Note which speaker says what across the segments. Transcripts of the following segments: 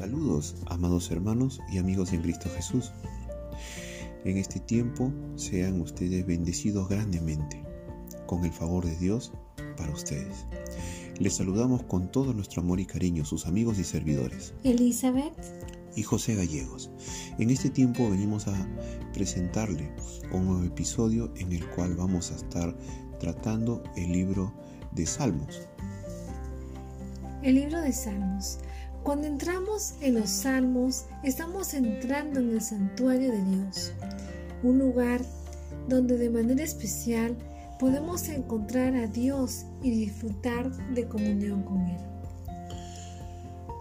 Speaker 1: Saludos, amados hermanos y amigos en Cristo Jesús. En este tiempo sean ustedes bendecidos grandemente con el favor de Dios para ustedes. Les saludamos con todo nuestro amor y cariño, sus amigos y servidores.
Speaker 2: Elizabeth
Speaker 1: y José Gallegos. En este tiempo venimos a presentarle un nuevo episodio en el cual vamos a estar tratando el libro de Salmos.
Speaker 2: El libro de Salmos. Cuando entramos en los Salmos, estamos entrando en el santuario de Dios, un lugar donde de manera especial podemos encontrar a Dios y disfrutar de comunión con Él.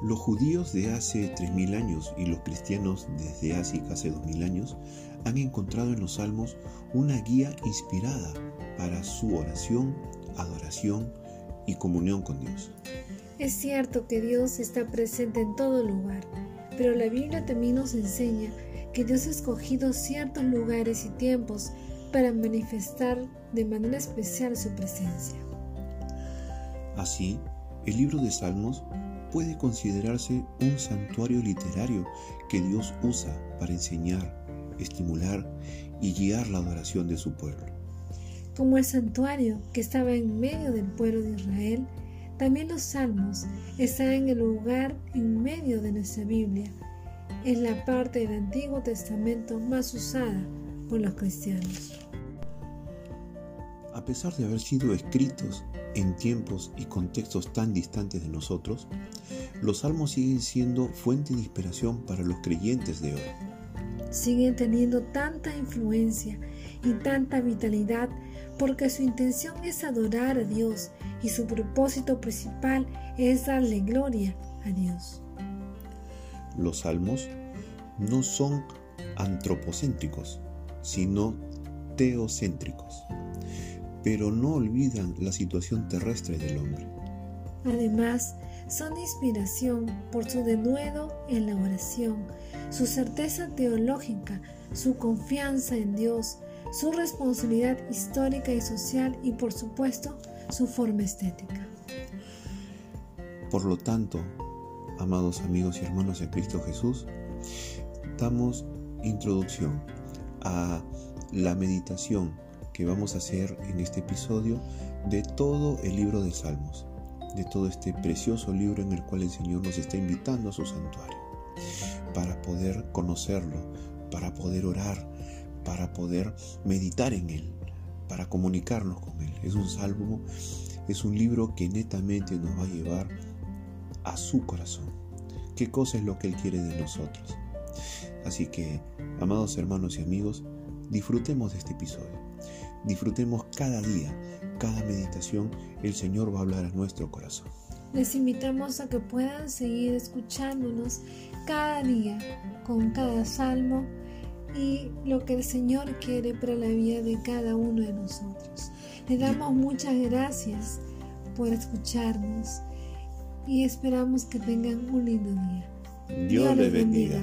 Speaker 1: Los judíos de hace 3.000 años y los cristianos desde hace casi 2.000 años han encontrado en los salmos una guía inspirada para su oración, adoración y comunión con Dios.
Speaker 2: Es cierto que Dios está presente en todo lugar, pero la Biblia también nos enseña que Dios ha escogido ciertos lugares y tiempos para manifestar de manera especial su presencia.
Speaker 1: Así, el libro de Salmos puede considerarse un santuario literario que Dios usa para enseñar, estimular y guiar la adoración de su pueblo.
Speaker 2: Como el santuario que estaba en medio del pueblo de Israel, también los salmos están en el lugar en medio de nuestra Biblia, en la parte del Antiguo Testamento más usada por los cristianos.
Speaker 1: A pesar de haber sido escritos en tiempos y contextos tan distantes de nosotros, los salmos siguen siendo fuente de inspiración para los creyentes de hoy.
Speaker 2: Siguen teniendo tanta influencia y tanta vitalidad porque su intención es adorar a Dios y su propósito principal es darle gloria a Dios.
Speaker 1: Los salmos no son antropocéntricos, sino teocéntricos pero no olvidan la situación terrestre del hombre.
Speaker 2: Además, son inspiración por su denuedo en la oración, su certeza teológica, su confianza en Dios, su responsabilidad histórica y social y por supuesto su forma estética.
Speaker 1: Por lo tanto, amados amigos y hermanos de Cristo Jesús, damos introducción a la meditación que vamos a hacer en este episodio de todo el libro de Salmos, de todo este precioso libro en el cual el Señor nos está invitando a su santuario, para poder conocerlo, para poder orar, para poder meditar en él, para comunicarnos con él. Es un salmo, es un libro que netamente nos va a llevar a su corazón. ¿Qué cosa es lo que Él quiere de nosotros? Así que, amados hermanos y amigos, disfrutemos de este episodio. Disfrutemos cada día, cada meditación, el Señor va a hablar a nuestro corazón.
Speaker 2: Les invitamos a que puedan seguir escuchándonos cada día con cada salmo y lo que el Señor quiere para la vida de cada uno de nosotros. Le damos muchas gracias por escucharnos y esperamos que tengan un lindo día.
Speaker 1: Dios, les bendiga.